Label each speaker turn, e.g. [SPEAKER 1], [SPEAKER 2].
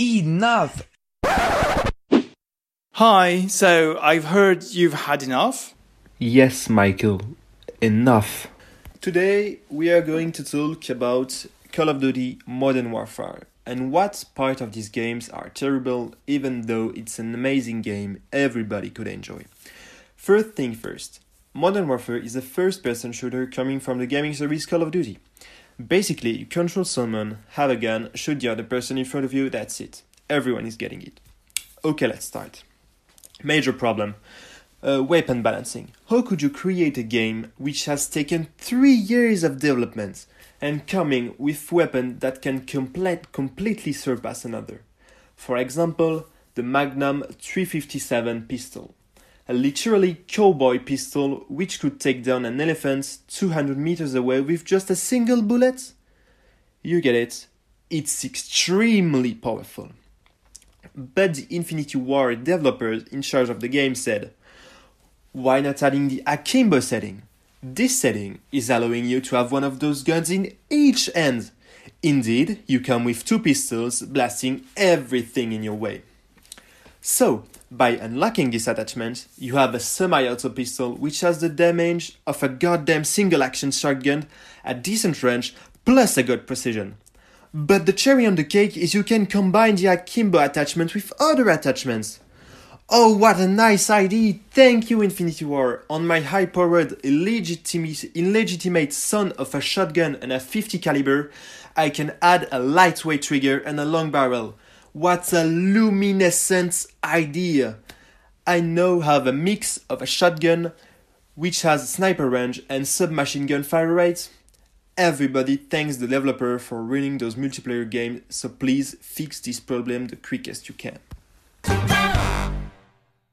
[SPEAKER 1] Enough!
[SPEAKER 2] Hi, so I've heard you've had enough?
[SPEAKER 3] Yes, Michael, enough.
[SPEAKER 4] Today we are going to talk about Call of Duty Modern Warfare and what part of these games are terrible even though it's an amazing game everybody could enjoy. First thing first, Modern Warfare is a first person shooter coming from the gaming service Call of Duty. Basically, you control someone, have a gun, shoot the other person in front of you, that's it. Everyone is getting it. Okay, let's start. Major problem uh, weapon balancing. How could you create a game which has taken three years of development and coming with weapon that can complete, completely surpass another? For example, the Magnum 357 pistol. A literally cowboy pistol which could take down an elephant 200 meters away with just a single bullet? You get it, it's extremely powerful. But the Infinity Ward developers in charge of the game said, why not adding the Akimbo setting? This setting is allowing you to have one of those guns in each hand. Indeed, you come with two pistols blasting everything in your way. So, by unlocking this attachment, you have a semi-auto pistol which has the damage of a goddamn single-action shotgun at decent range plus a good precision. But the cherry on the cake is you can combine the Akimbo attachment with other attachments. Oh, what a nice idea! Thank you, Infinity Ward! On my high-powered, illegitimate, illegitimate son of a shotgun and a 50 caliber, I can add a lightweight trigger and a long barrel. What a luminescent idea! I now have a mix of a shotgun, which has sniper range and submachine gun fire rate. Everybody thanks the developer for running those multiplayer games, so please fix this problem the quickest you can.